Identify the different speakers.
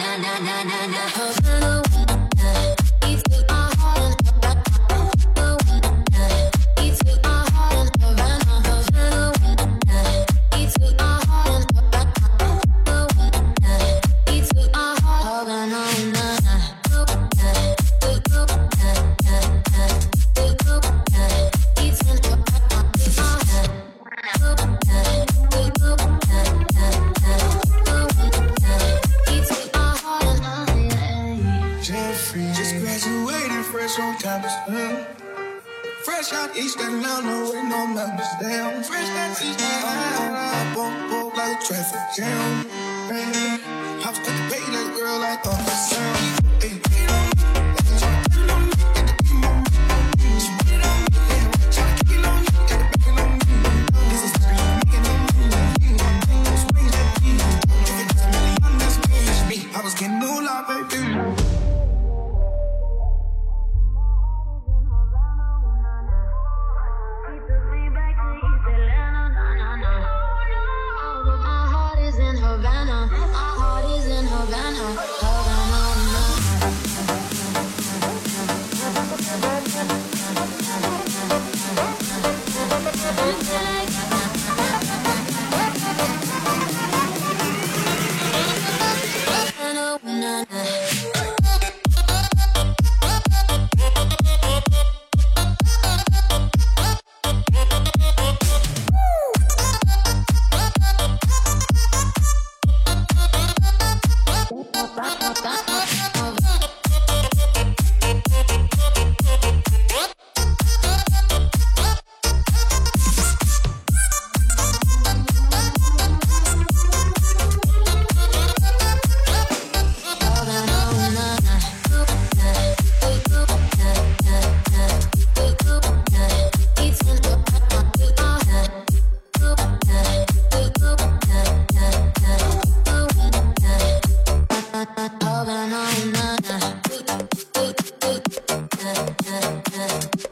Speaker 1: na na na na na. Na
Speaker 2: sometimes. Mm. Fresh out East Atlanta with no mountains down. Fresh out East Atlanta, I bump, bump like a traffic jam. Mm.
Speaker 1: good, good.